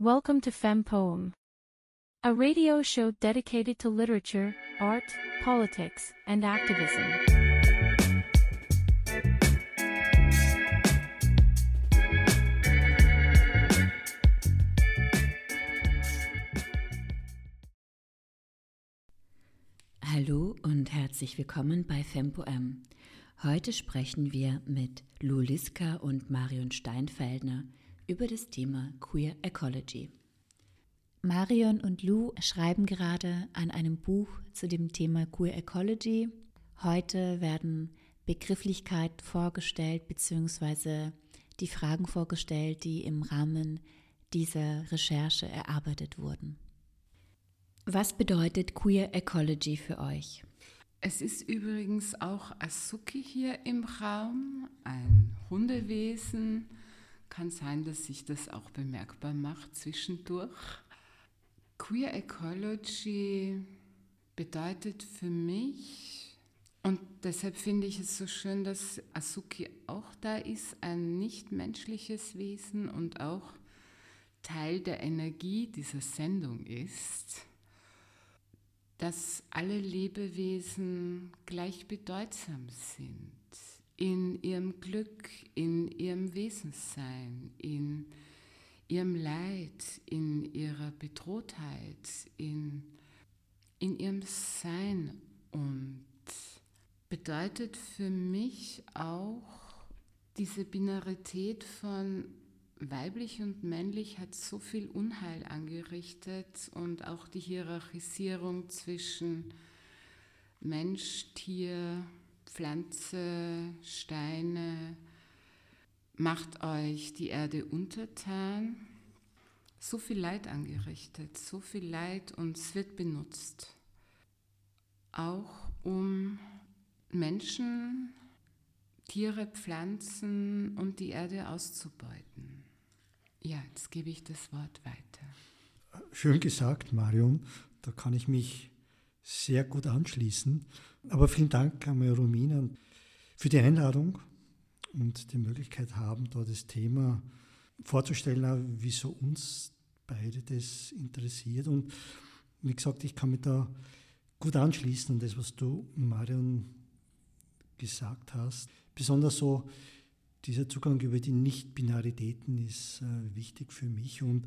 Welcome to Fem Poem, a radio show dedicated to literature, art, politics, and activism. Hallo und herzlich willkommen bei FemPoem. Heute sprechen wir mit Lou Liska und Marion Steinfeldner über das Thema Queer Ecology. Marion und Lou schreiben gerade an einem Buch zu dem Thema Queer Ecology. Heute werden Begrifflichkeiten vorgestellt bzw. die Fragen vorgestellt, die im Rahmen dieser Recherche erarbeitet wurden. Was bedeutet Queer Ecology für euch? Es ist übrigens auch Asuki hier im Raum, ein Hundewesen. Kann sein, dass sich das auch bemerkbar macht zwischendurch. Queer Ecology bedeutet für mich, und deshalb finde ich es so schön, dass Asuki auch da ist, ein nichtmenschliches Wesen und auch Teil der Energie dieser Sendung ist dass alle Lebewesen gleich bedeutsam sind in ihrem Glück, in ihrem Wesenssein, in ihrem Leid, in ihrer Bedrohtheit, in, in ihrem Sein. Und bedeutet für mich auch diese Binarität von weiblich und männlich hat so viel Unheil angerichtet und auch die Hierarchisierung zwischen Mensch, Tier, Pflanze, Steine, macht euch die Erde untertan. So viel Leid angerichtet, so viel Leid und es wird benutzt. Auch um Menschen, Tiere, Pflanzen und die Erde auszubeuten. Ja, jetzt gebe ich das Wort weiter. Schön gesagt, Marion. Da kann ich mich sehr gut anschließen. Aber vielen Dank an Romina für die Einladung und die Möglichkeit haben, da das Thema vorzustellen, wieso uns beide das interessiert. Und wie gesagt, ich kann mich da gut anschließen an das, was du, Marion, gesagt hast. Besonders so dieser Zugang über die Nicht-Binaritäten ist äh, wichtig für mich. Und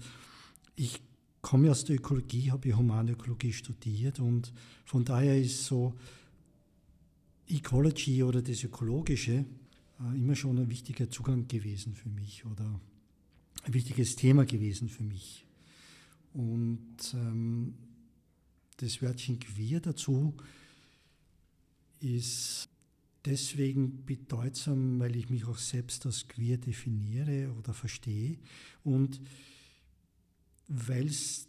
ich komme aus der Ökologie, habe Humanökologie studiert und von daher ist so Ecology oder das Ökologische äh, immer schon ein wichtiger Zugang gewesen für mich oder ein wichtiges Thema gewesen für mich. Und ähm, das Wörtchen queer dazu ist deswegen bedeutsam, weil ich mich auch selbst als queer definiere oder verstehe und weil es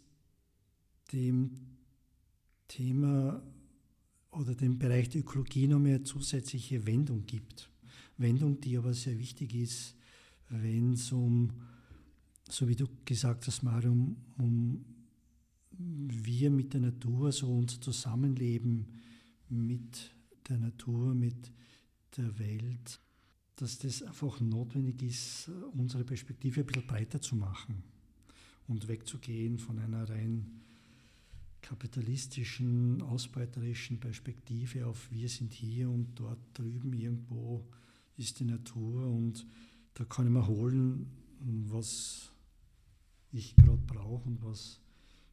dem Thema oder dem Bereich der Ökologie noch mehr zusätzliche Wendung gibt. Wendung, die aber sehr wichtig ist, wenn es um, so wie du gesagt hast, Marium, um wir mit der Natur, so unser Zusammenleben mit der Natur, mit der Welt, dass das einfach notwendig ist, unsere Perspektive ein bisschen breiter zu machen und wegzugehen von einer rein kapitalistischen, ausbeuterischen Perspektive auf wir sind hier und dort drüben irgendwo ist die Natur und da kann ich mir holen, was ich gerade brauche und was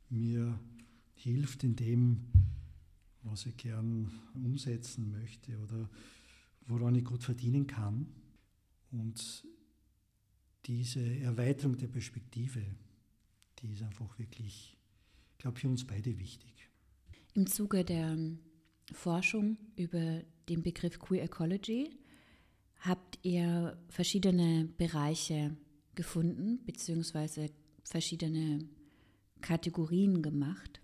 mir hilft in dem, was ich gern umsetzen möchte oder woran ich gut verdienen kann. Und diese Erweiterung der Perspektive, die ist einfach wirklich, ich glaube, für uns beide wichtig. Im Zuge der Forschung über den Begriff Queer Ecology habt ihr verschiedene Bereiche gefunden, beziehungsweise verschiedene Kategorien gemacht.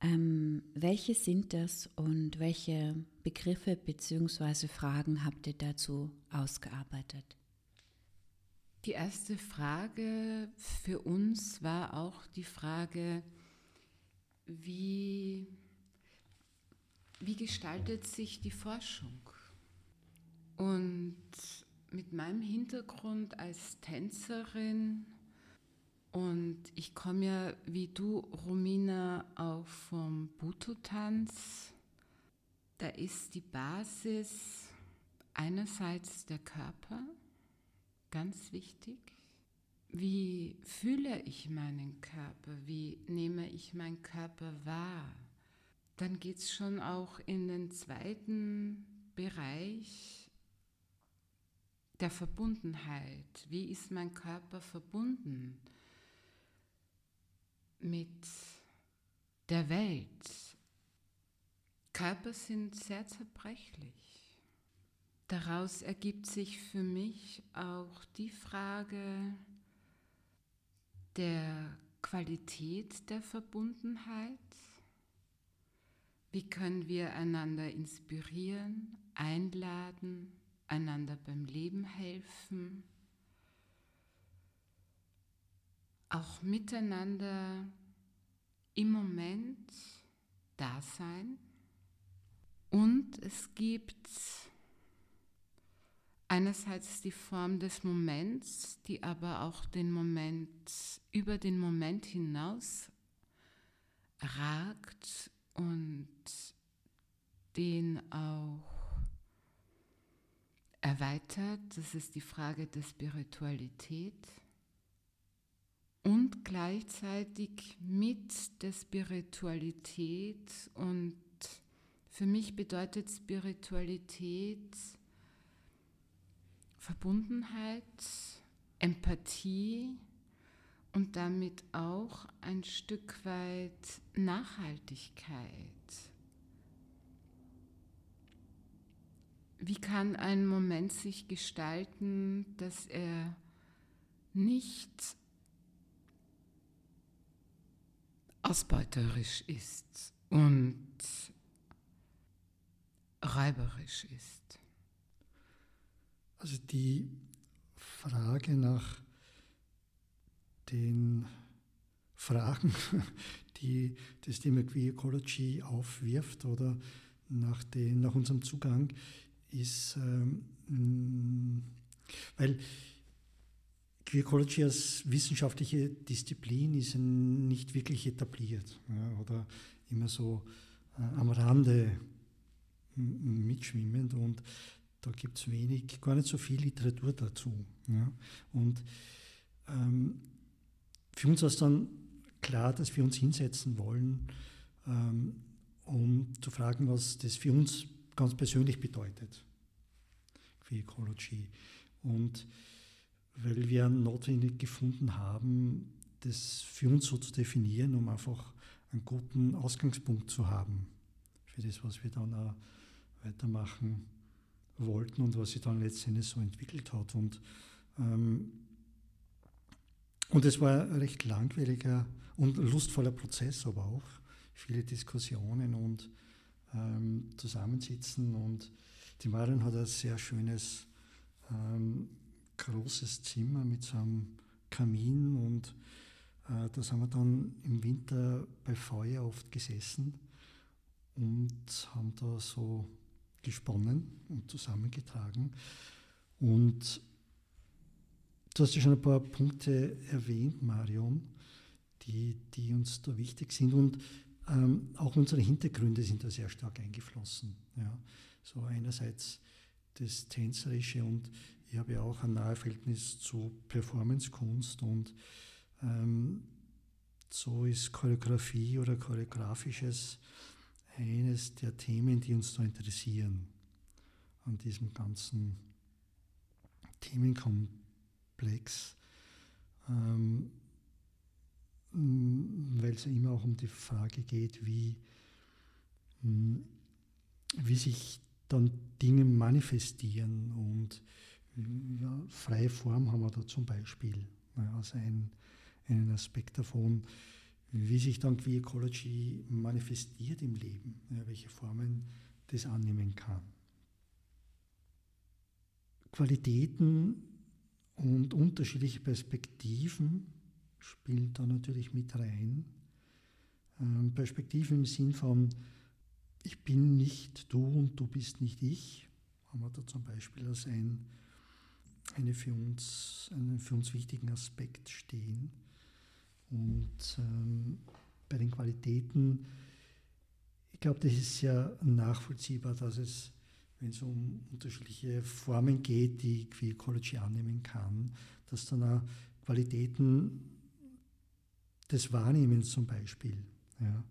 Ähm, welche sind das und welche Begriffe bzw. Fragen habt ihr dazu ausgearbeitet? Die erste Frage für uns war auch die Frage, wie, wie gestaltet sich die Forschung? Und mit meinem Hintergrund als Tänzerin Und ich komme ja wie du, Romina, auch vom Buto-Tanz. Da ist die Basis einerseits der Körper, ganz wichtig. Wie fühle ich meinen Körper? Wie nehme ich meinen Körper wahr? Dann geht es schon auch in den zweiten Bereich der Verbundenheit. Wie ist mein Körper verbunden mit der Welt? Körper sind sehr zerbrechlich. Daraus ergibt sich für mich auch die Frage der Qualität der Verbundenheit. Wie können wir einander inspirieren, einladen, einander beim Leben helfen, auch miteinander im Moment da sein. Und es gibt einerseits die Form des Moments, die aber auch den Moment über den Moment hinaus ragt und den auch erweitert. Das ist die Frage der Spiritualität. Und gleichzeitig mit der Spiritualität und für mich bedeutet Spiritualität Verbundenheit, Empathie und damit auch ein Stück weit Nachhaltigkeit. Wie kann ein Moment sich gestalten, dass er nicht ausbeuterisch ist und räuberisch ist? Also die Frage nach den Fragen, die das Thema Queer Ecology aufwirft oder nach, den, nach unserem Zugang ist, ähm, weil Queer Ecology als wissenschaftliche Disziplin ist nicht wirklich etabliert ja, oder immer so äh, am Rande mitschwimmend. Und da gibt es wenig, gar nicht so viel Literatur dazu. Ja. Und ähm, für uns war es dann klar, dass wir uns hinsetzen wollen, ähm, um zu fragen, was das für uns ganz persönlich bedeutet, für Ecology. Und weil wir notwendig gefunden haben, das für uns so zu definieren, um einfach einen guten Ausgangspunkt zu haben für das, was wir dann auch weitermachen wollten und was sich dann letztendlich so entwickelt hat. Und, ähm, und es war ein recht langweiliger und lustvoller Prozess, aber auch viele Diskussionen und ähm, Zusammensitzen. Und die Marion hat ein sehr schönes, ähm, großes Zimmer mit so einem Kamin und äh, da sind wir dann im Winter bei Feuer oft gesessen und haben da so gesponnen und zusammengetragen. Und du hast ja schon ein paar Punkte erwähnt, Marion, die, die uns da wichtig sind. Und ähm, auch unsere Hintergründe sind da sehr stark eingeflossen. Ja. So einerseits das Tänzerische und ich habe ja auch ein nahe Verhältnis zu Performancekunst und ähm, so ist Choreografie oder choreografisches eines der Themen, die uns da interessieren an diesem ganzen Themenkomplex, ähm, weil es ja immer auch um die Frage geht, wie, wie sich dann Dinge manifestieren und ja, freie Form haben wir da zum Beispiel als ein, einen Aspekt davon wie sich dann Queer Ecology manifestiert im Leben, ja, welche Formen das annehmen kann. Qualitäten und unterschiedliche Perspektiven spielen da natürlich mit rein. Ähm, Perspektiven im Sinn von, ich bin nicht du und du bist nicht ich, haben wir da zum Beispiel als ein, eine für uns, einen für uns wichtigen Aspekt stehen. Und ähm, bei den Qualitäten, ich glaube, das ist ja nachvollziehbar, dass es, wenn es um unterschiedliche Formen geht, die Queer Ecology annehmen kann, dass dann auch Qualitäten des Wahrnehmens zum Beispiel, ja,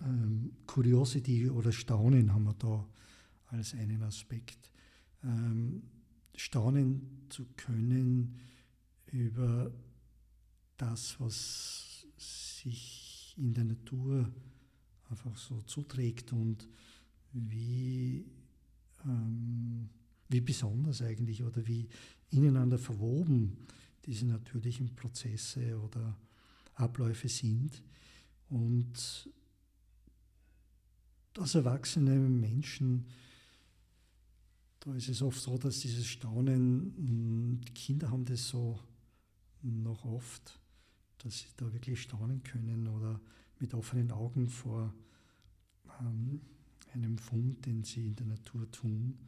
ähm, Curiosity oder Staunen haben wir da als einen Aspekt. Ähm, staunen zu können über das, was sich in der Natur einfach so zuträgt und wie, ähm, wie besonders eigentlich oder wie ineinander verwoben diese natürlichen Prozesse oder Abläufe sind. Und als erwachsene Menschen, da ist es oft so, dass dieses Staunen, die Kinder haben das so noch oft, dass sie da wirklich staunen können oder mit offenen Augen vor ähm, einem Fund, den sie in der Natur tun,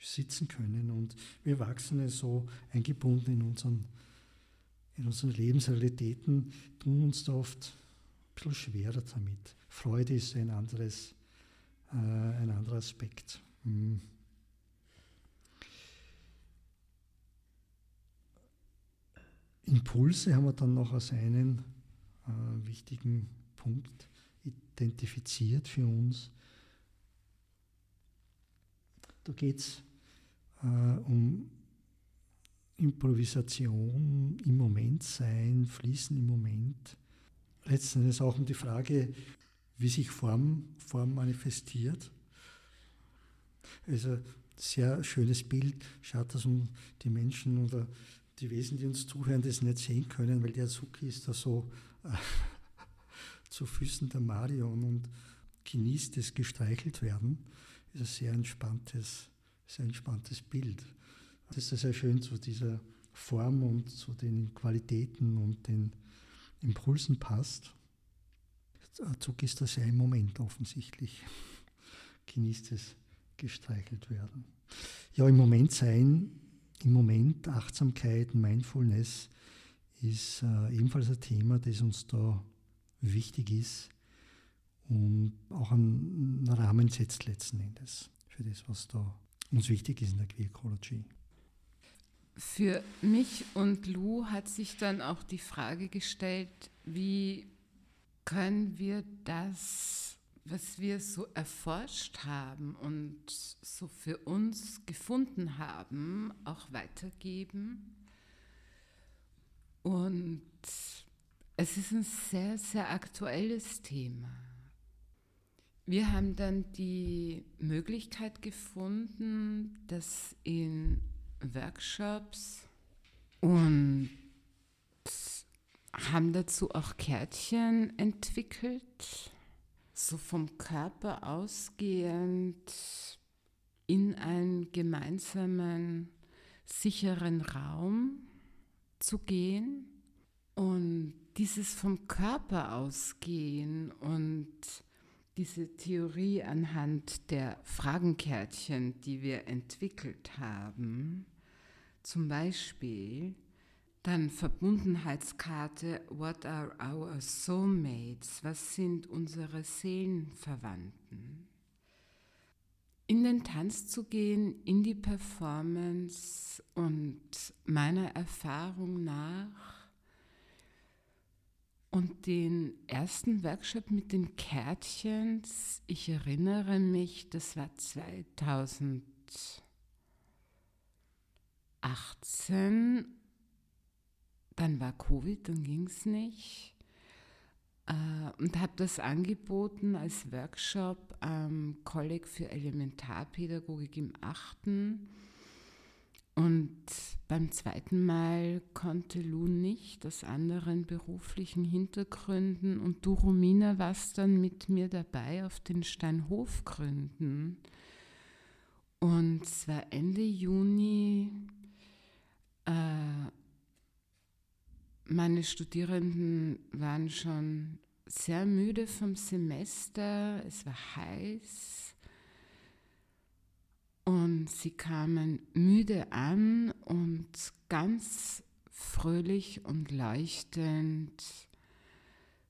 sitzen können. Und wir Erwachsene so eingebunden in unseren, in unseren Lebensrealitäten tun uns da oft ein bisschen schwerer damit. Freude ist ein anderes äh, ein anderer Aspekt. Hm. Impulse haben wir dann noch als einen äh, wichtigen Punkt identifiziert für uns. Da geht es äh, um Improvisation, im Moment sein, Fließen im Moment. Letztendlich auch um die Frage, wie sich Form, Form manifestiert. Also sehr schönes Bild, schaut das um die Menschen oder die Wesen, die uns zuhören, das nicht sehen können, weil der Azuki ist da so äh, zu Füßen der Marion und genießt das gestreichelt werden. Das ist ein sehr entspanntes, sehr entspanntes Bild. Das ist sehr schön zu dieser Form und zu den Qualitäten und den Impulsen passt. Zug ist das ja im Moment offensichtlich. Genießt es gestreichelt werden. Ja, im Moment sein, im Moment Achtsamkeit, Mindfulness ist äh, ebenfalls ein Thema, das uns da wichtig ist und auch einen Rahmen setzt letzten Endes für das, was da uns wichtig ist in der Queer Ecology. Für mich und Lou hat sich dann auch die Frage gestellt, wie können wir das, was wir so erforscht haben und so für uns gefunden haben, auch weitergeben. Und es ist ein sehr, sehr aktuelles Thema. Wir haben dann die Möglichkeit gefunden, dass in Workshops und haben dazu auch Kärtchen entwickelt, so vom Körper ausgehend in einen gemeinsamen, sicheren Raum zu gehen und dieses vom Körper ausgehen und diese Theorie anhand der Fragenkärtchen, die wir entwickelt haben, zum Beispiel, dann Verbundenheitskarte, what are our soulmates? Was sind unsere Seelenverwandten? In den Tanz zu gehen, in die Performance und meiner Erfahrung nach und den ersten Workshop mit den Kärtchens, ich erinnere mich, das war 2018 dann war Covid, dann ging es nicht. Äh, und habe das angeboten als Workshop am Kolleg für Elementarpädagogik im 8. Und beim zweiten Mal konnte Lu nicht aus anderen beruflichen Hintergründen und du, Romina, warst dann mit mir dabei auf den Steinhofgründen. Und es war Ende Juni äh, meine Studierenden waren schon sehr müde vom Semester, es war heiß. Und sie kamen müde an und ganz fröhlich und leuchtend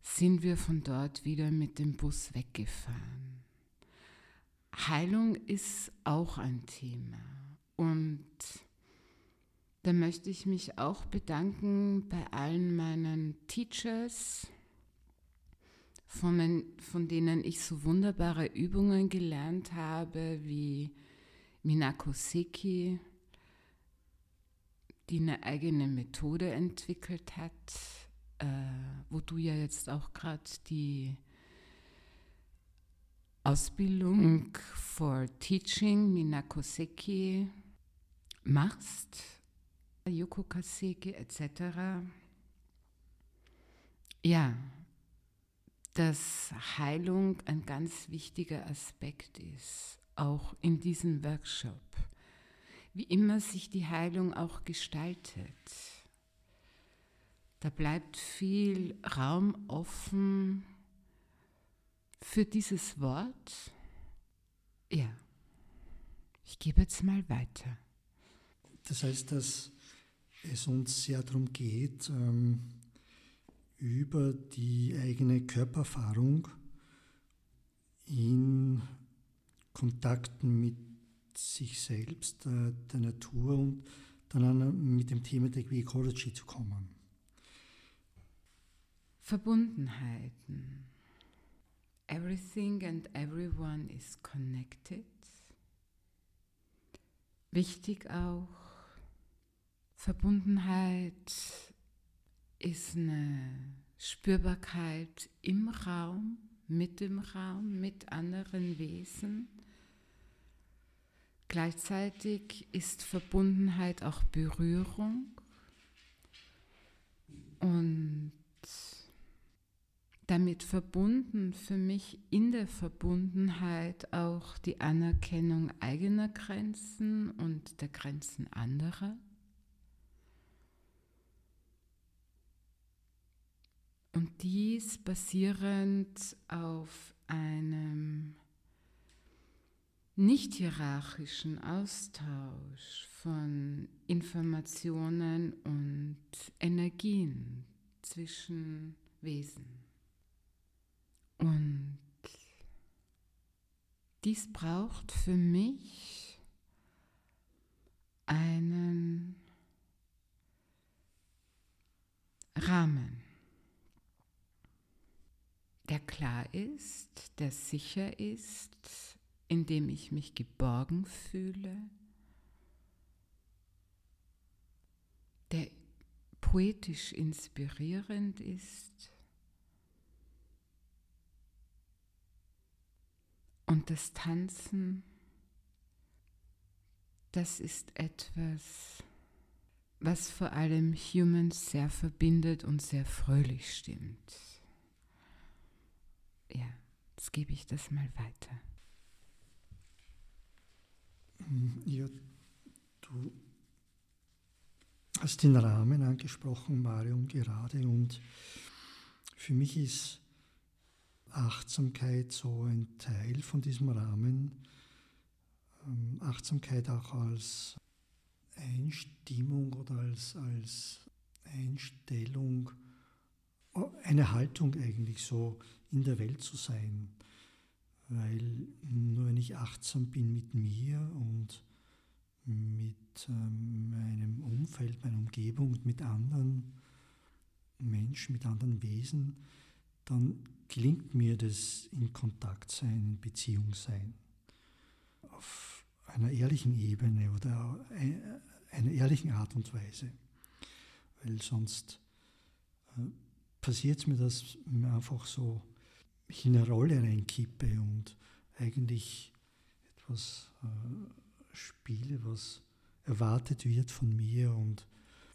sind wir von dort wieder mit dem Bus weggefahren. Heilung ist auch ein Thema. Und da möchte ich mich auch bedanken bei allen meinen Teachers, von, von denen ich so wunderbare Übungen gelernt habe, wie Minako Seki, die eine eigene Methode entwickelt hat, äh, wo du ja jetzt auch gerade die Ausbildung for Teaching Minako Seki machst, Yoko Kaseki etc. Ja, dass Heilung ein ganz wichtiger Aspekt ist, auch in diesem Workshop. Wie immer sich die Heilung auch gestaltet. Da bleibt viel Raum offen für dieses Wort. Ja, ich gebe jetzt mal weiter. Das heißt, dass es uns sehr darum geht, ähm, über die eigene Körpererfahrung in Kontakten mit sich selbst, äh, der Natur und dann mit dem Thema der Ecology zu kommen. Verbundenheiten. Everything and everyone is connected. Wichtig auch, Verbundenheit ist eine Spürbarkeit im Raum, mit dem Raum, mit anderen Wesen. Gleichzeitig ist Verbundenheit auch Berührung und damit verbunden für mich in der Verbundenheit auch die Anerkennung eigener Grenzen und der Grenzen anderer. Und dies basierend auf einem nicht hierarchischen Austausch von Informationen und Energien zwischen Wesen. Und dies braucht für mich einen Rahmen, der klar ist, der sicher ist, in dem ich mich geborgen fühle, der poetisch inspirierend ist und das Tanzen, das ist etwas, was vor allem Humans sehr verbindet und sehr fröhlich stimmt. Ja, jetzt gebe ich das mal weiter. Ja, du hast den Rahmen angesprochen, Marion, gerade. Und für mich ist Achtsamkeit so ein Teil von diesem Rahmen. Ähm, Achtsamkeit auch als Einstimmung oder als, als Einstellung, eine Haltung eigentlich so in der Welt zu sein weil nur wenn ich achtsam bin mit mir und mit ähm, meinem Umfeld, meiner Umgebung, mit anderen Menschen, mit anderen Wesen, dann gelingt mir das in Kontakt sein, in Beziehung sein. Auf einer ehrlichen Ebene oder einer ehrlichen Art und Weise. Weil sonst äh, passiert es mir, dass mir einfach so mich in eine Rolle reinkippe und eigentlich etwas äh, spiele, was erwartet wird von mir und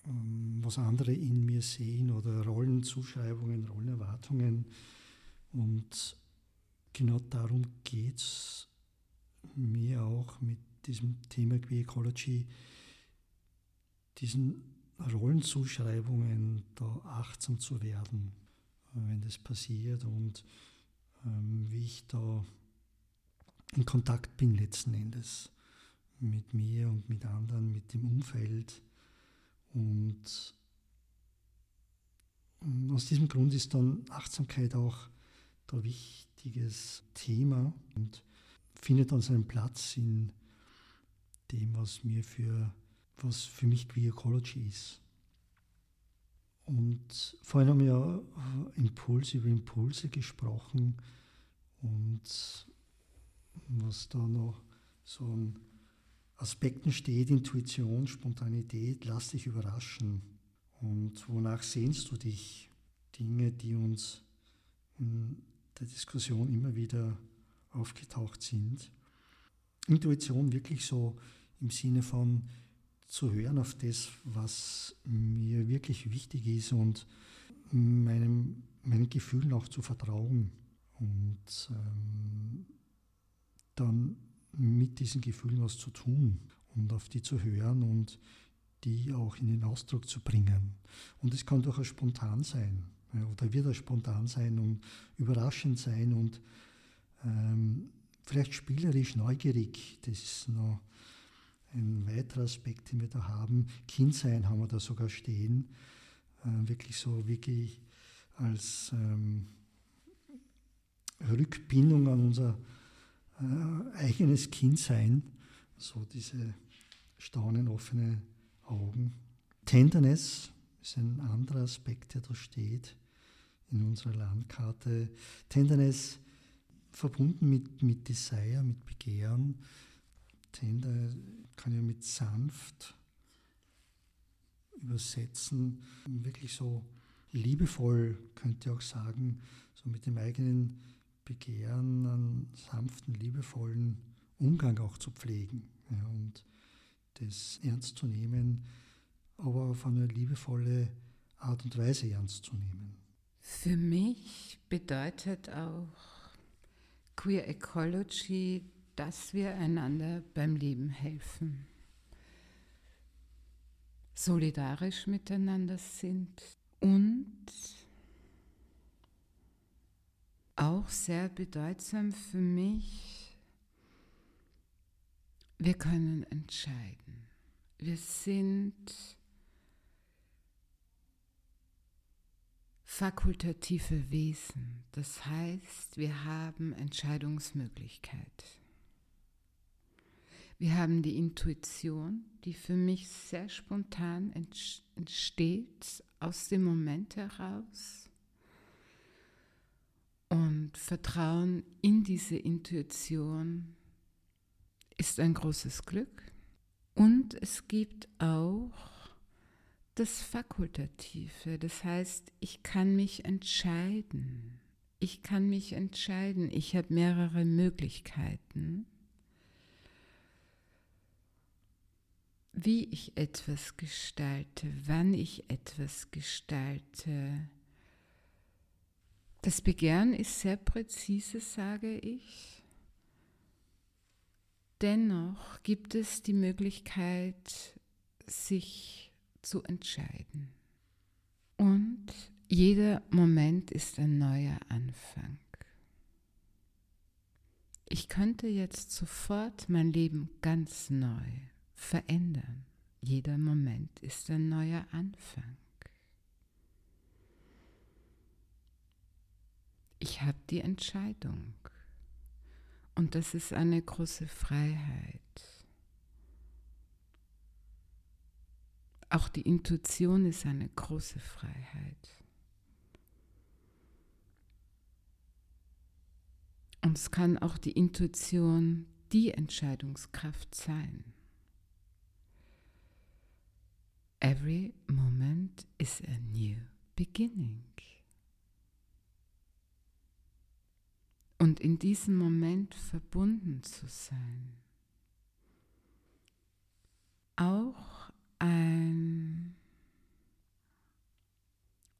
ähm, was andere in mir sehen oder Rollenzuschreibungen, Rollenerwartungen. Und genau darum geht es mir auch mit diesem Thema Queer Ecology, diesen Rollenzuschreibungen da achtsam zu werden, wenn das passiert und ähm, wie ich da in Kontakt bin letzten Endes mit mir und mit anderen, mit dem Umfeld. Und aus diesem Grund ist dann Achtsamkeit auch ein wichtiges Thema und findet dann seinen Platz in dem, was mir für, was für mich Queer Ecology ist. Und vorhin haben wir ja Impulse über Impulse gesprochen und was da noch so an Aspekten steht, Intuition, Spontanität, lass dich überraschen. Und wonach sehnst du dich? Dinge, die uns in der Diskussion immer wieder aufgetaucht sind. Intuition wirklich so im Sinne von zu hören auf das, was mir wirklich wichtig ist und meinem, meinen Gefühlen auch zu vertrauen und ähm, dann mit diesen Gefühlen was zu tun und auf die zu hören und die auch in den Ausdruck zu bringen. Und es kann durchaus spontan sein oder wird auch spontan sein und überraschend sein und ähm, vielleicht spielerisch neugierig. Das ist noch ein weiterer Aspekt, den wir da haben. Kindsein haben wir da sogar stehen. Äh, wirklich so, wirklich als ähm, Rückbindung an unser äh, eigenes Kindsein. So diese staunen offene Augen. Tenderness ist ein anderer Aspekt, der da steht in unserer Landkarte. Tenderness verbunden mit, mit Desire, mit Begehren. Tender kann ja mit sanft übersetzen, wirklich so liebevoll, könnte auch sagen, so mit dem eigenen Begehren einen sanften, liebevollen Umgang auch zu pflegen ja, und das ernst zu nehmen, aber auf eine liebevolle Art und Weise ernst zu nehmen. Für mich bedeutet auch Queer Ecology, dass wir einander beim Leben helfen, solidarisch miteinander sind und auch sehr bedeutsam für mich, wir können entscheiden. Wir sind fakultative Wesen. Das heißt, wir haben Entscheidungsmöglichkeit. Wir haben die Intuition, die für mich sehr spontan entsteht, aus dem Moment heraus. Und Vertrauen in diese Intuition ist ein großes Glück. Und es gibt auch das Fakultative, das heißt, ich kann mich entscheiden. Ich kann mich entscheiden. Ich habe mehrere Möglichkeiten, wie ich etwas gestalte, wann ich etwas gestalte. Das Begehren ist sehr präzise, sage ich. Dennoch gibt es die Möglichkeit, sich zu entscheiden. Und jeder Moment ist ein neuer Anfang. Ich könnte jetzt sofort mein Leben ganz neu verändern. Jeder Moment ist ein neuer Anfang. Ich habe die Entscheidung. Und das ist eine große Freiheit. Auch die Intuition ist eine große Freiheit. Und es kann auch die Intuition die Entscheidungskraft sein. Every moment is a new beginning. Und in diesem Moment verbunden zu sein. Auch ein,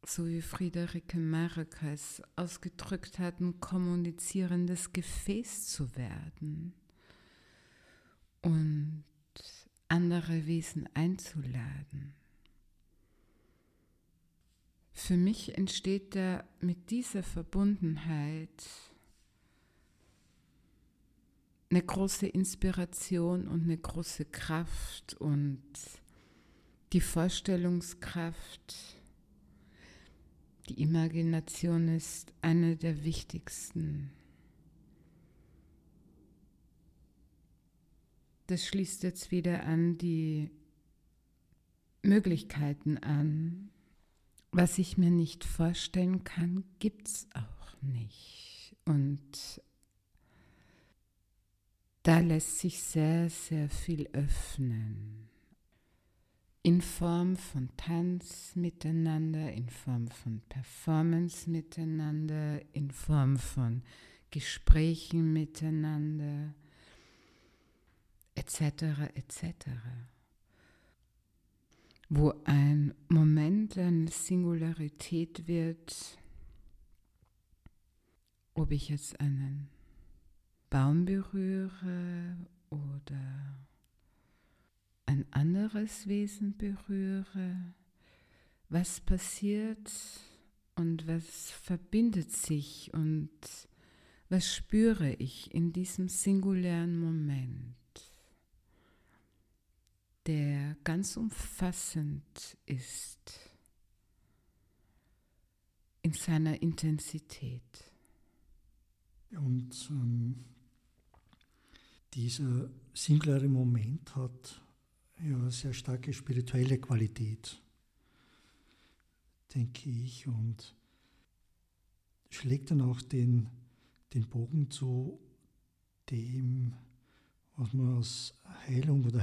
so wie Friederike Marquez ausgedrückt hat, ein kommunizierendes Gefäß zu werden und andere Wesen einzuladen. Für mich entsteht da mit dieser Verbundenheit eine große Inspiration und eine große Kraft und die Vorstellungskraft, Die Imagination ist eine der wichtigsten. Das schließt jetzt wieder an die Möglichkeiten an. Was ich mir nicht vorstellen kann, gibt es auch nicht. Und da lässt sich sehr, sehr viel öffnen. In Form von Tanz miteinander, in Form von Performance miteinander, in Form von Gesprächen miteinander, etc., etc. Wo ein Moment eine Singularität wird, ob ich jetzt einen Baum berühre oder ein anderes Wesen berühre, was passiert und was verbindet sich und was spüre ich in diesem singulären Moment, der ganz umfassend ist in seiner Intensität. Und ähm, dieser singuläre Moment hat ja sehr starke spirituelle Qualität, denke ich, und schlägt dann auch den, den Bogen zu dem, was man aus Heilung oder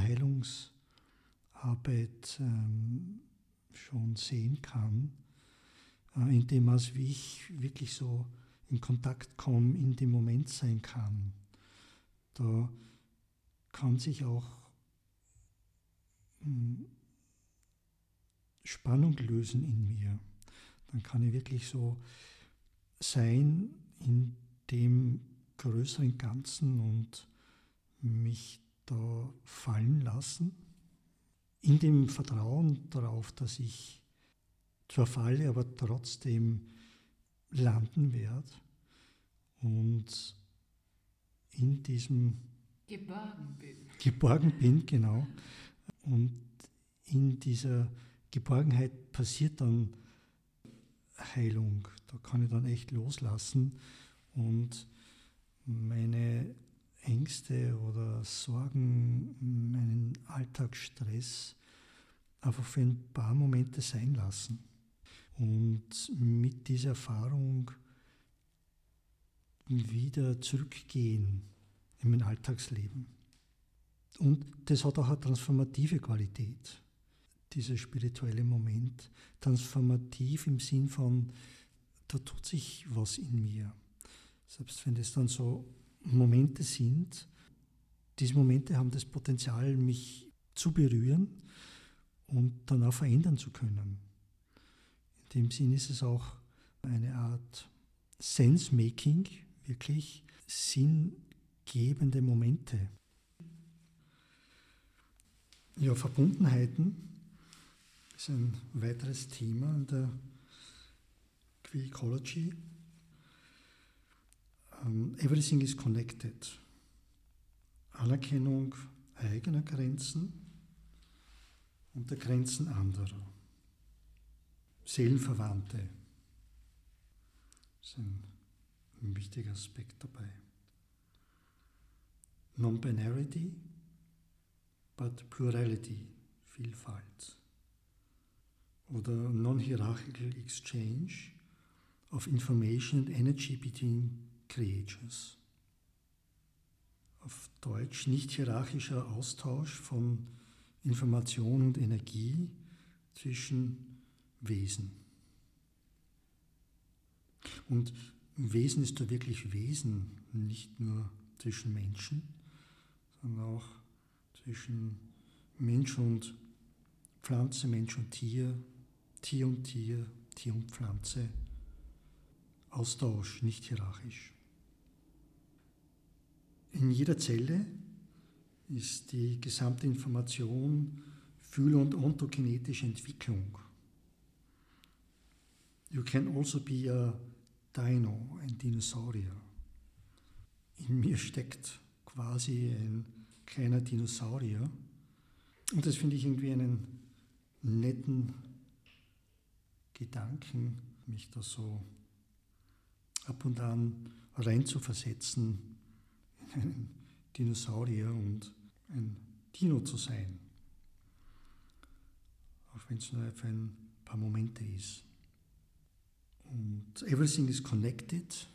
Heilungsarbeit ähm, schon sehen kann, äh, indem man wie ich wirklich so in Kontakt komme, in dem Moment sein kann da kann sich auch hm, Spannung lösen in mir. Dann kann ich wirklich so sein in dem größeren Ganzen und mich da fallen lassen, in dem Vertrauen darauf, dass ich zwar falle, aber trotzdem landen werde und in diesem geborgen bin. Geborgen bin, genau. Und in dieser Geborgenheit passiert dann Heilung. Da kann ich dann echt loslassen und meine Ängste oder Sorgen, meinen Alltagsstress einfach für ein paar Momente sein lassen. Und mit dieser Erfahrung wieder zurückgehen in mein Alltagsleben. Und das hat auch eine transformative Qualität, dieser spirituelle Moment. Transformativ im Sinn von, da tut sich was in mir. Selbst wenn das dann so Momente sind, diese Momente haben das Potenzial, mich zu berühren und dann auch verändern zu können. In dem Sinn ist es auch eine Art Sense-Making, wirklich sinngebende Momente. Ja, Verbundenheiten ist ein weiteres Thema in der Queer Ecology. Ähm, everything is connected. Anerkennung eigener Grenzen und der Grenzen anderer. Seelenverwandte sind ein wichtiger Aspekt dabei. Non-Binarity, but Plurality, Vielfalt. Oder Non-Hierarchical Exchange of Information and Energy between Creatures. Auf Deutsch nicht hierarchischer Austausch von Information und Energie zwischen Wesen. Und Wesen ist da wirklich Wesen, nicht nur zwischen Menschen, sondern auch zwischen Mensch und Pflanze, Mensch und Tier, Tier und Tier, Tier und Pflanze. Austausch, nicht hierarchisch. In jeder Zelle ist die gesamte Information Fühl- und ontogenetische Entwicklung. You can also be a Dino, ein Dinosaurier. In mir steckt quasi ein kleiner Dinosaurier. Und das finde ich irgendwie einen netten Gedanken, mich da so ab und an rein zu versetzen in einen Dinosaurier und ein Dino zu sein. Auch wenn es nur für ein paar Momente ist. Und everything is connected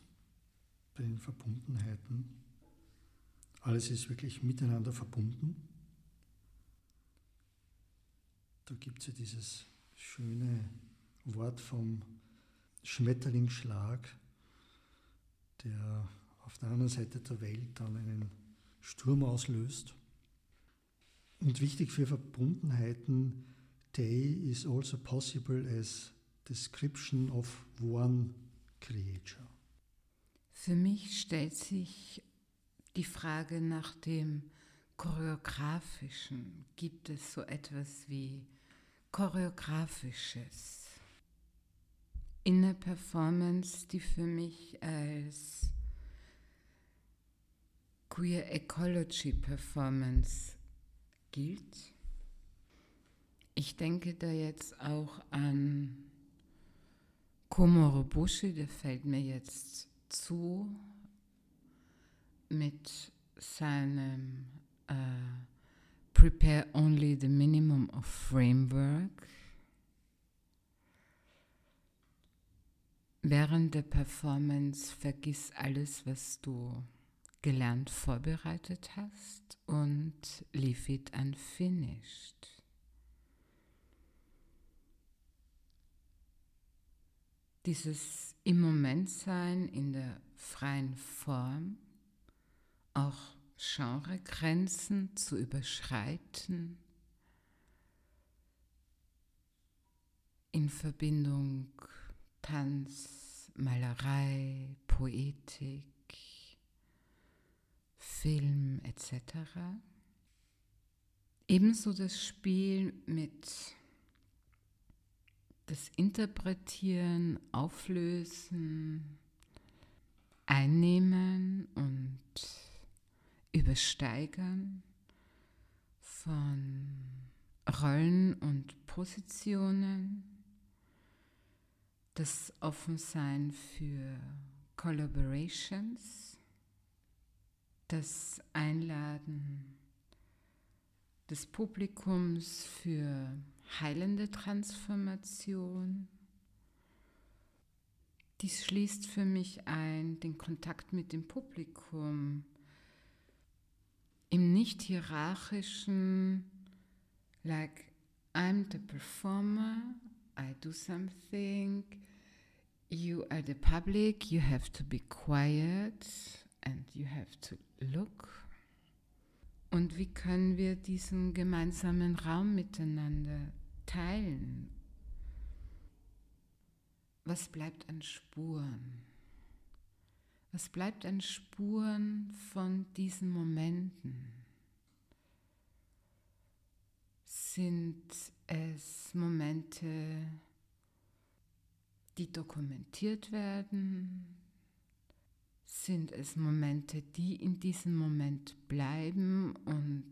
bei den Verbundenheiten. Alles ist wirklich miteinander verbunden. Da gibt es ja dieses schöne Wort vom Schmetterlingsschlag, der auf der anderen Seite der Welt dann einen Sturm auslöst. Und wichtig für Verbundenheiten, day is also possible as description of one creature. Für mich stellt sich die Frage nach dem Choreografischen. Gibt es so etwas wie Choreografisches in der Performance, die für mich als Queer Ecology Performance gilt? Ich denke da jetzt auch an Komoro Bushi, der fällt mir jetzt zu mit seinem äh, Prepare Only the Minimum of Framework. Während der Performance vergiss alles, was du gelernt vorbereitet hast und leave it unfinished. dieses im Moment sein in der freien Form, auch Genregrenzen zu überschreiten, in Verbindung Tanz, Malerei, Poetik, Film etc. Ebenso das Spiel mit das Interpretieren, Auflösen, Einnehmen und Übersteigern von Rollen und Positionen, das Offensein für Collaborations, das Einladen des Publikums für heilende Transformation. Dies schließt für mich ein den Kontakt mit dem Publikum im nicht hierarchischen, like I'm the performer, I do something, you are the public, you have to be quiet and you have to look. Und wie können wir diesen gemeinsamen Raum miteinander teilen? Was bleibt an Spuren? Was bleibt an Spuren von diesen Momenten? Sind es Momente, die dokumentiert werden? Sind es Momente, die in diesem Moment bleiben und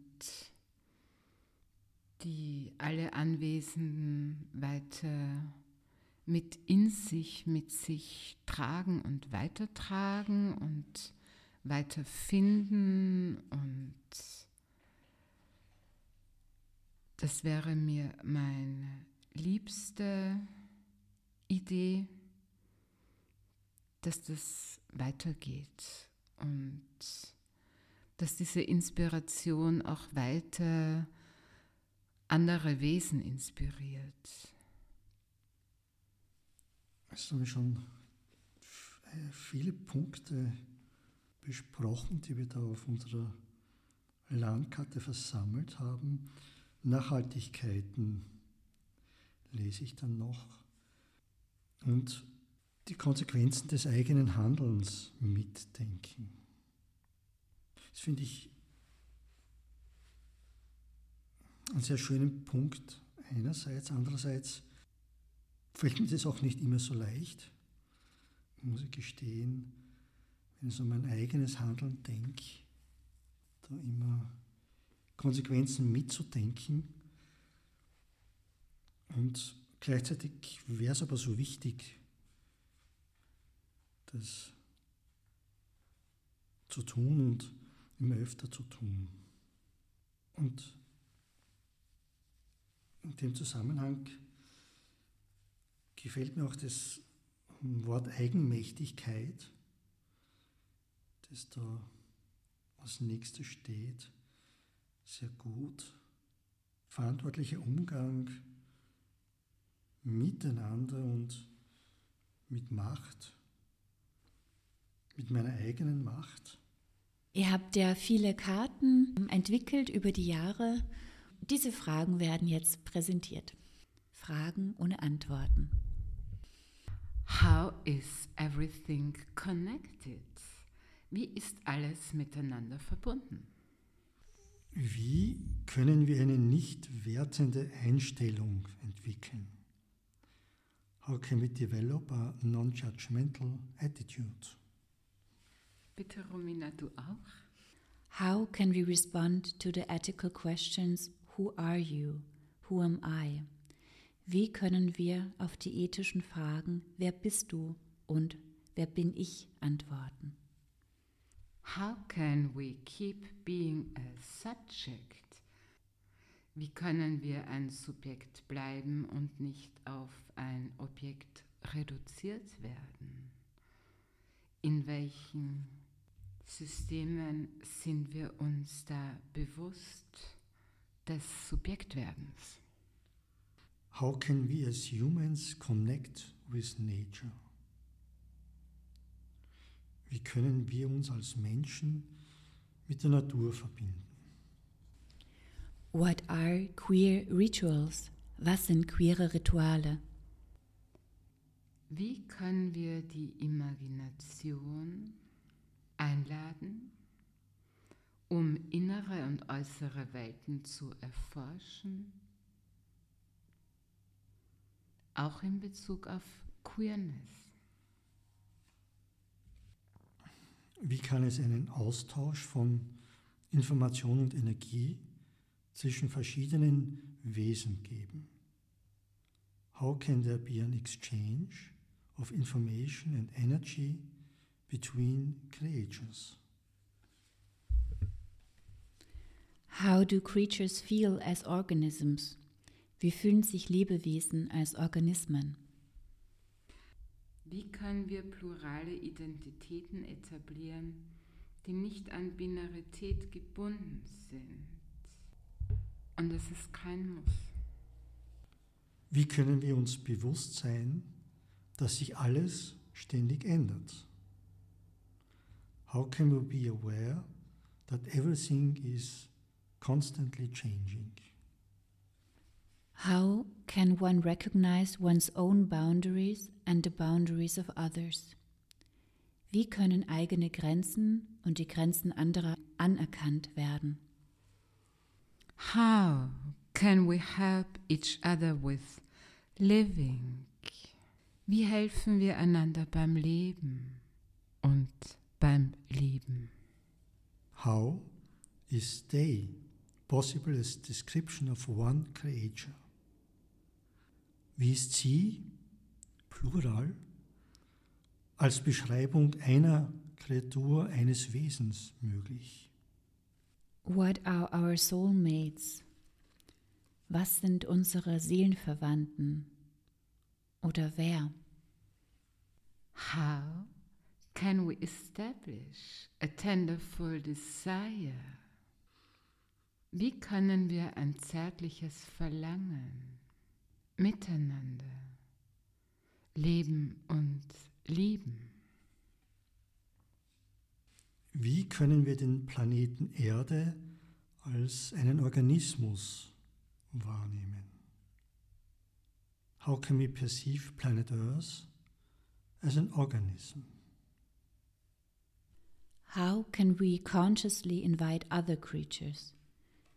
die alle Anwesenden weiter mit in sich, mit sich tragen und weitertragen und weiterfinden und das wäre mir meine liebste Idee dass das weitergeht und dass diese Inspiration auch weiter andere Wesen inspiriert. Es haben schon viele Punkte besprochen, die wir da auf unserer Landkarte versammelt haben. Nachhaltigkeiten lese ich dann noch. Und die Konsequenzen des eigenen Handelns mitdenken. Das finde ich einen sehr schönen Punkt einerseits. Andererseits fällt mir das auch nicht immer so leicht, muss ich gestehen, wenn ich so mein eigenes Handeln denke, da immer Konsequenzen mitzudenken. Und gleichzeitig wäre es aber so wichtig, das zu tun und immer öfter zu tun. Und in dem Zusammenhang gefällt mir auch das Wort Eigenmächtigkeit, das da als nächstes steht, sehr gut. Verantwortlicher Umgang miteinander und mit Macht, mit meiner eigenen Macht. Ihr habt ja viele Karten entwickelt über die Jahre. Diese Fragen werden jetzt präsentiert. Fragen ohne Antworten. How is everything connected? Wie ist alles miteinander verbunden? Wie können wir eine nicht wertende Einstellung entwickeln? How can we develop a non-judgmental attitude? Bitte, Romina, du auch? How can we respond to the ethical questions Who are you? Who am I? Wie können wir auf die ethischen Fragen Wer bist du und Wer bin ich antworten? How can we keep being a subject? Wie können wir ein Subjekt bleiben und nicht auf ein Objekt reduziert werden? In welchen Systemen sind wir uns da bewusst des Subjektwerdens? How can we as humans connect with nature? Wie können wir uns als Menschen mit der Natur verbinden? What are queer rituals? Was sind queere Rituale? Wie können wir die Imagination einladen, um innere und äußere Welten zu erforschen? Auch in Bezug auf Queerness. Wie kann es einen Austausch von Information und Energie zwischen verschiedenen Wesen geben? How can there be an exchange of information and energy between creatures? How do creatures feel as organisms? Wie fühlen sich Lebewesen als Organismen? Wie können wir plurale Identitäten etablieren, die nicht an Binarität gebunden sind? Und es ist kein Muss. Wie können wir uns bewusst sein, dass sich alles ständig ändert? How can we be aware that everything is constantly changing? How can one recognize one's own boundaries and the boundaries of others? Wie können eigene Grenzen und die Grenzen anderer anerkannt werden? How can we help each other with living? Wie helfen wir einander beim Leben und beim Lieben? How is they possible as description of one creature? Wie ist sie, Plural, als Beschreibung einer Kreatur, eines Wesens möglich? What are our soulmates? Was sind unsere Seelenverwandten? Oder wer? How can we establish a tenderful desire? Wie können wir ein zärtliches Verlangen miteinander leben und lieben? Wie können wir den Planeten Erde als einen Organismus wahrnehmen? How can we perceive planet Earth as an organism? How can we consciously invite other creatures?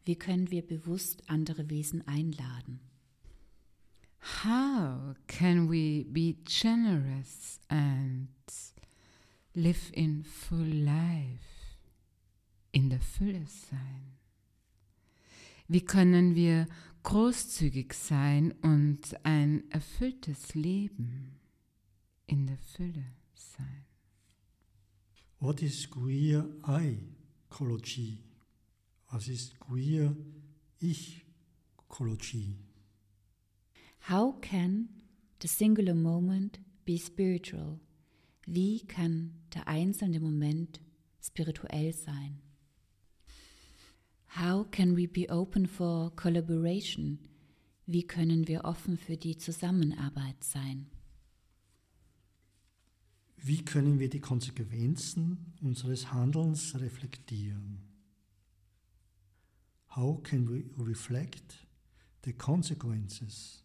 Wie können wir bewusst andere Wesen einladen? How can we be generous and live in full life, in der Fülle sein? Wie können wir großzügig sein und ein erfülltes Leben in der Fülle sein? What is queer I-Kologie? Was ist queer Ich-Kologie? How can the singular moment be spiritual? Wie kann der einzelne Moment spirituell sein? How can we be open for collaboration? Wie können wir offen für die Zusammenarbeit sein? Wie können wir die Konsequenzen unseres Handelns reflektieren? How can we reflect the consequences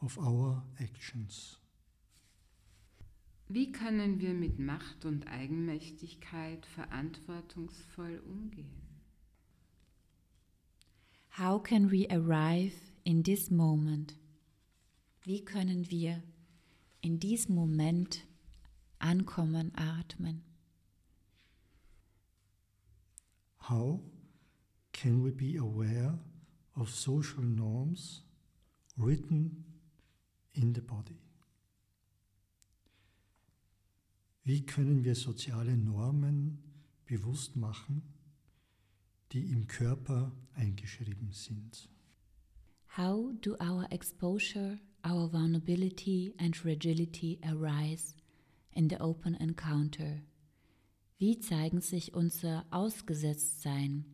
of our actions? Wie können wir mit Macht und Eigenmächtigkeit verantwortungsvoll umgehen? How can we arrive in this moment? Wie können wir in diesem Moment ankommen, atmen? How can we be aware of social norms written in the body? Wie können wir soziale Normen bewusst machen, die im Körper eingeschrieben sind? How do our exposure, our vulnerability and fragility arise in the open encounter? Wie zeigen sich unser Ausgesetztsein,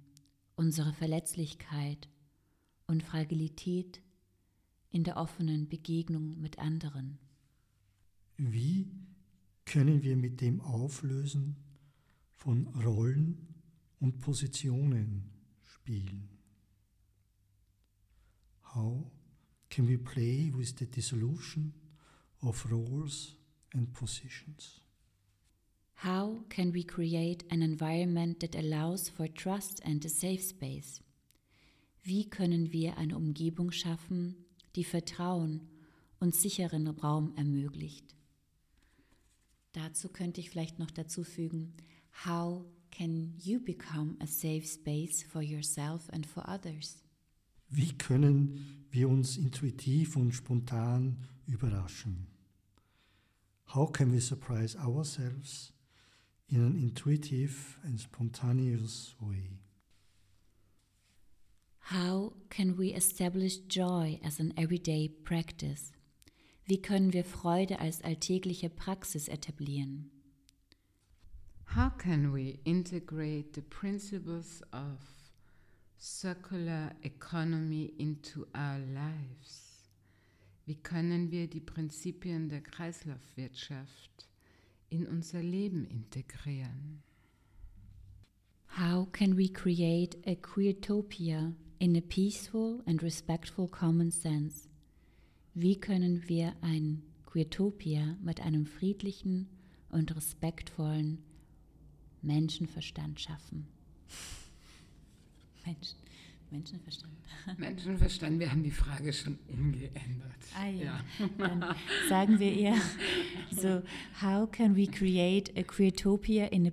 unsere Verletzlichkeit und Fragilität in der offenen Begegnung mit anderen? Wie können wir mit dem Auflösen von Rollen und Positionen spielen? How can we play with the dissolution of roles and positions? How can we create an environment that allows for trust and a safe space? Wie können wir eine Umgebung schaffen, die Vertrauen und sicheren Raum ermöglicht? Dazu könnte ich vielleicht noch dazu fügen, how can you become a safe space for yourself and for others? Wie können wir uns intuitiv und spontan überraschen? How can we surprise ourselves in an intuitive and spontaneous way? How can we establish joy as an everyday practice? Wie können wir Freude als alltägliche Praxis etablieren? How can we integrate the principles of circular economy into our lives? Wie können wir die Prinzipien der Kreislaufwirtschaft in unser Leben integrieren? How can we create a queertopia in a peaceful and respectful common sense? Wie können wir ein Queertopia mit einem friedlichen und respektvollen Menschenverstand schaffen? Mensch, Menschenverstand. Menschenverstand, wir haben die Frage schon umgeändert. Ah ja. Dann sagen wir eher so, how can we create a queertopia in a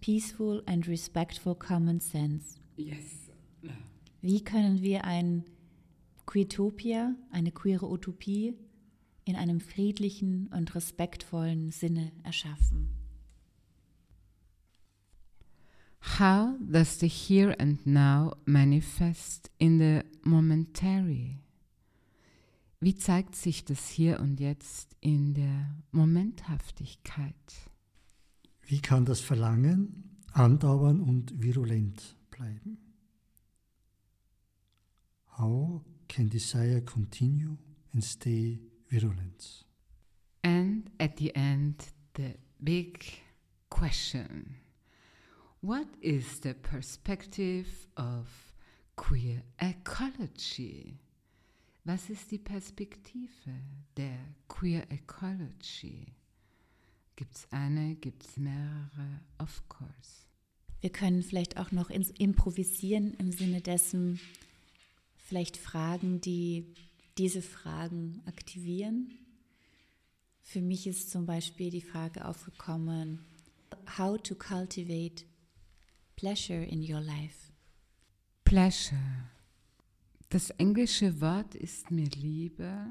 peaceful and respectful common sense? Yes. Ja. Wie können wir ein Queertopia, eine queere Utopie, in einem friedlichen und respektvollen Sinne erschaffen? How does the here and now manifest in the momentary? Wie zeigt sich das Hier und Jetzt in der Momenthaftigkeit? Wie kann das Verlangen andauern und virulent bleiben? How can desire continue and stay virulent? And at the end, the big question What is the perspective of queer ecology? Was ist die Perspektive der Queer Ecology? Gibt es eine, gibt es mehrere? Of course. Wir können vielleicht auch noch ins Improvisieren im Sinne dessen, vielleicht Fragen, die diese Fragen aktivieren. Für mich ist zum Beispiel die Frage aufgekommen, how to cultivate pleasure in your life. Pleasure. Das englische Wort ist mir Liebe.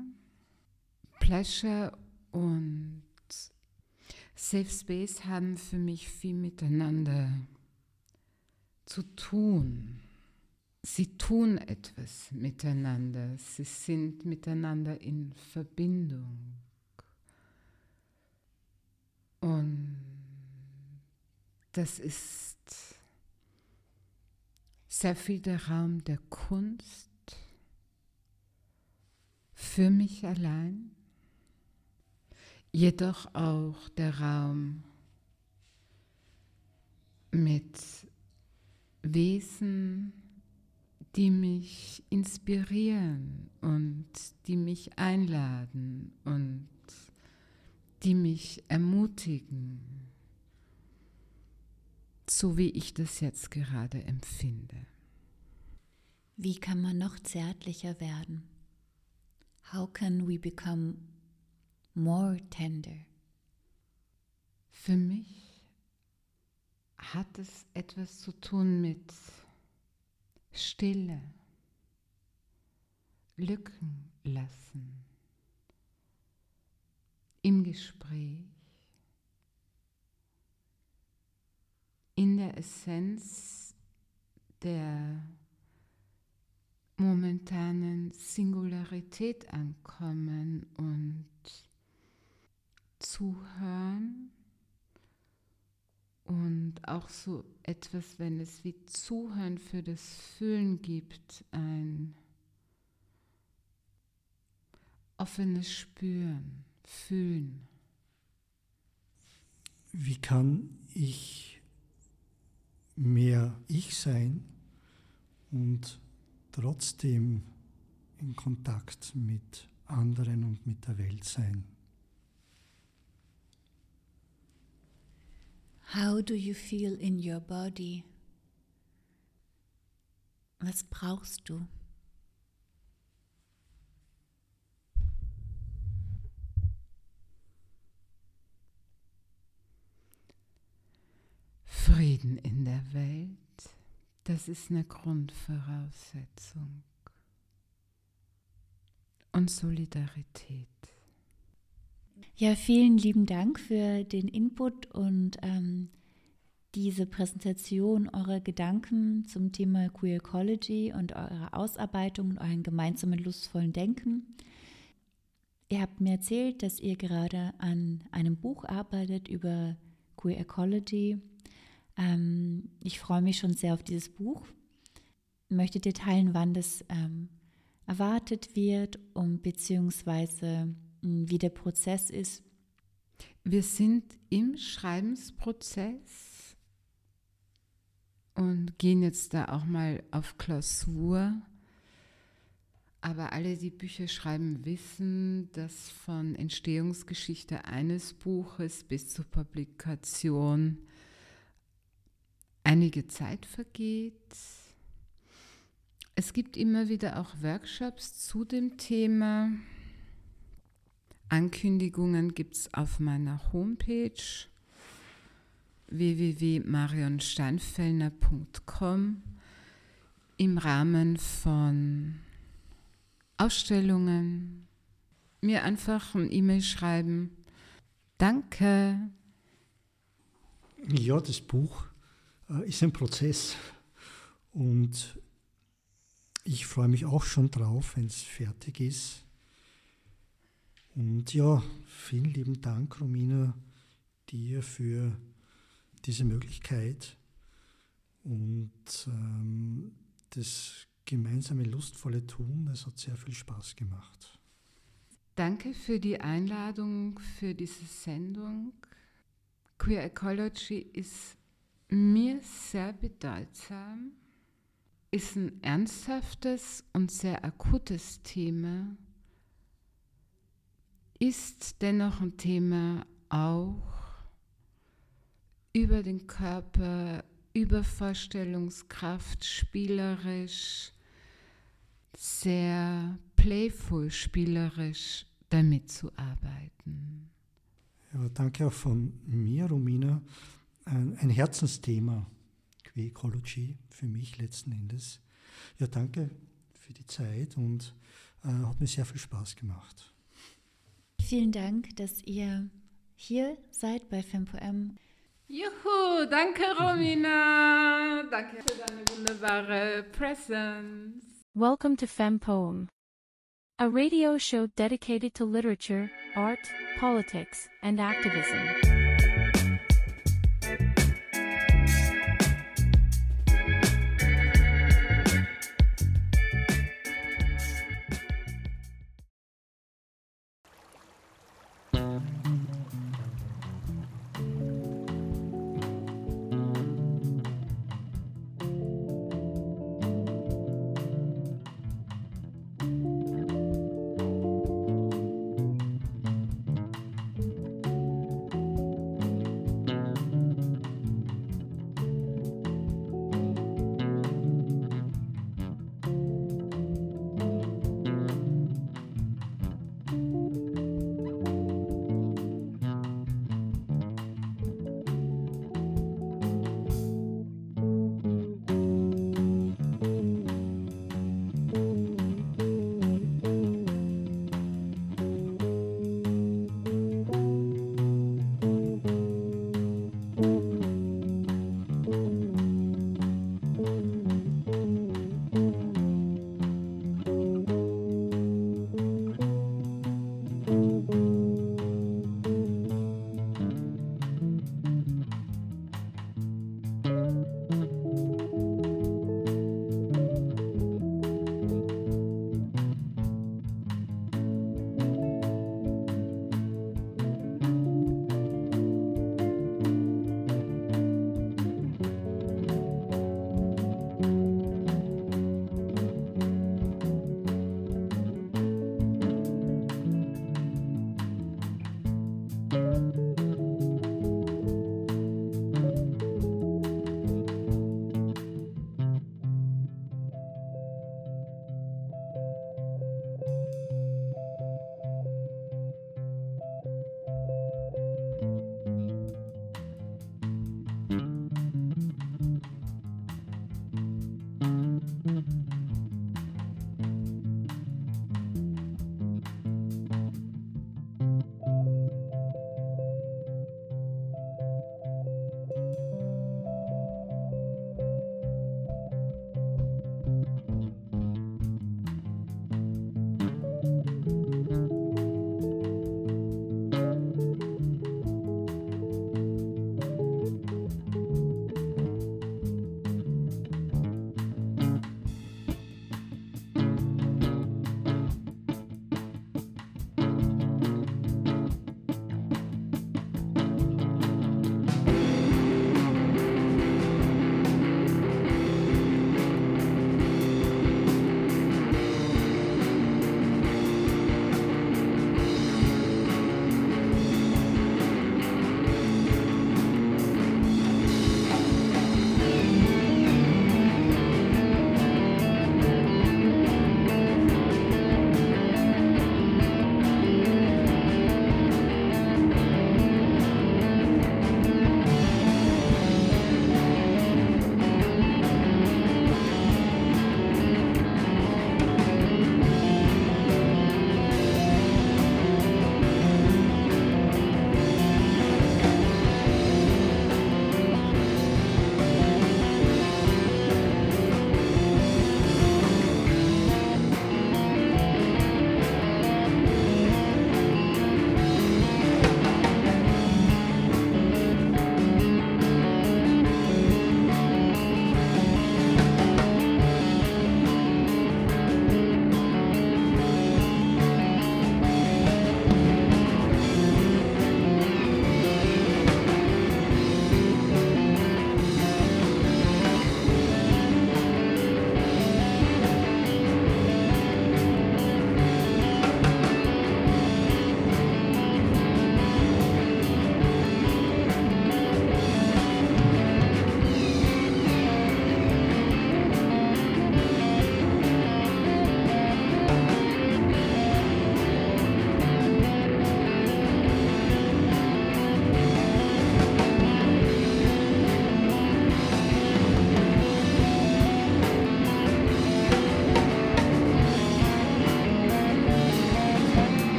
Pleasure und Safe Space haben für mich viel miteinander zu tun. Sie tun etwas miteinander, sie sind miteinander in Verbindung. Und das ist sehr viel der Raum der Kunst für mich allein, jedoch auch der Raum mit Wesen, die mich inspirieren und die mich einladen und die mich ermutigen, so wie ich das jetzt gerade empfinde. Wie kann man noch zärtlicher werden? How can we become more tender? Für mich hat es etwas zu tun mit Stille, Lücken lassen, im Gespräch, in der Essenz der momentanen Singularität ankommen und zuhören und auch so etwas, wenn es wie Zuhören für das Fühlen gibt, ein offenes Spüren, Fühlen. Wie kann ich mehr ich sein und trotzdem in Kontakt mit anderen und mit der Welt sein. How do you feel in your body? Was brauchst du? Frieden in der Welt. Das ist eine Grundvoraussetzung. Und Solidarität. Ja, vielen lieben Dank für den Input und ähm, diese Präsentation eurer Gedanken zum Thema Queer Ecology und eurer Ausarbeitung und euren gemeinsamen lustvollen Denken. Ihr habt mir erzählt, dass ihr gerade an einem Buch arbeitet über Queer Ecology ähm, ich freue mich schon sehr auf dieses Buch. Möchtet ihr teilen, wann das ähm, erwartet wird und beziehungsweise hm, wie der Prozess ist? Wir sind im Schreibensprozess und gehen jetzt da auch mal auf Klausur. Aber alle, die Bücher schreiben, wissen, dass von Entstehungsgeschichte eines Buches bis zur Publikation einige Zeit vergeht. Es gibt immer wieder auch Workshops zu dem Thema. Ankündigungen gibt es auf meiner Homepage www.marionsteinfellner.com im Rahmen von Ausstellungen mir einfach ein E-Mail schreiben. Danke. Ja, das Buch ist ein Prozess. Und ich freue mich auch schon drauf, wenn es fertig ist. Und ja, vielen lieben Dank, Romina, dir für diese Möglichkeit und ähm, das gemeinsame lustvolle Tun. Es hat sehr viel Spaß gemacht. Danke für die Einladung für diese Sendung. Queer Ecology ist mir sehr bedeutsam, ist ein ernsthaftes und sehr akutes Thema, ist dennoch ein Thema auch über den Körper, über Vorstellungskraft, spielerisch, sehr playful, spielerisch damit zu arbeiten. Ja, danke auch von mir, Romina ein, Herzensthema, Queer Ecology, für mich letzten Endes. Ja, danke für die Zeit und äh, hat mir sehr viel Spaß gemacht. Vielen Dank, dass ihr hier seid bei FemPoM. Juhu, danke Romina. danke für deine wunderbare Presence. Welcome to FemPoem, a radio show dedicated to literature, art, politics, and activism.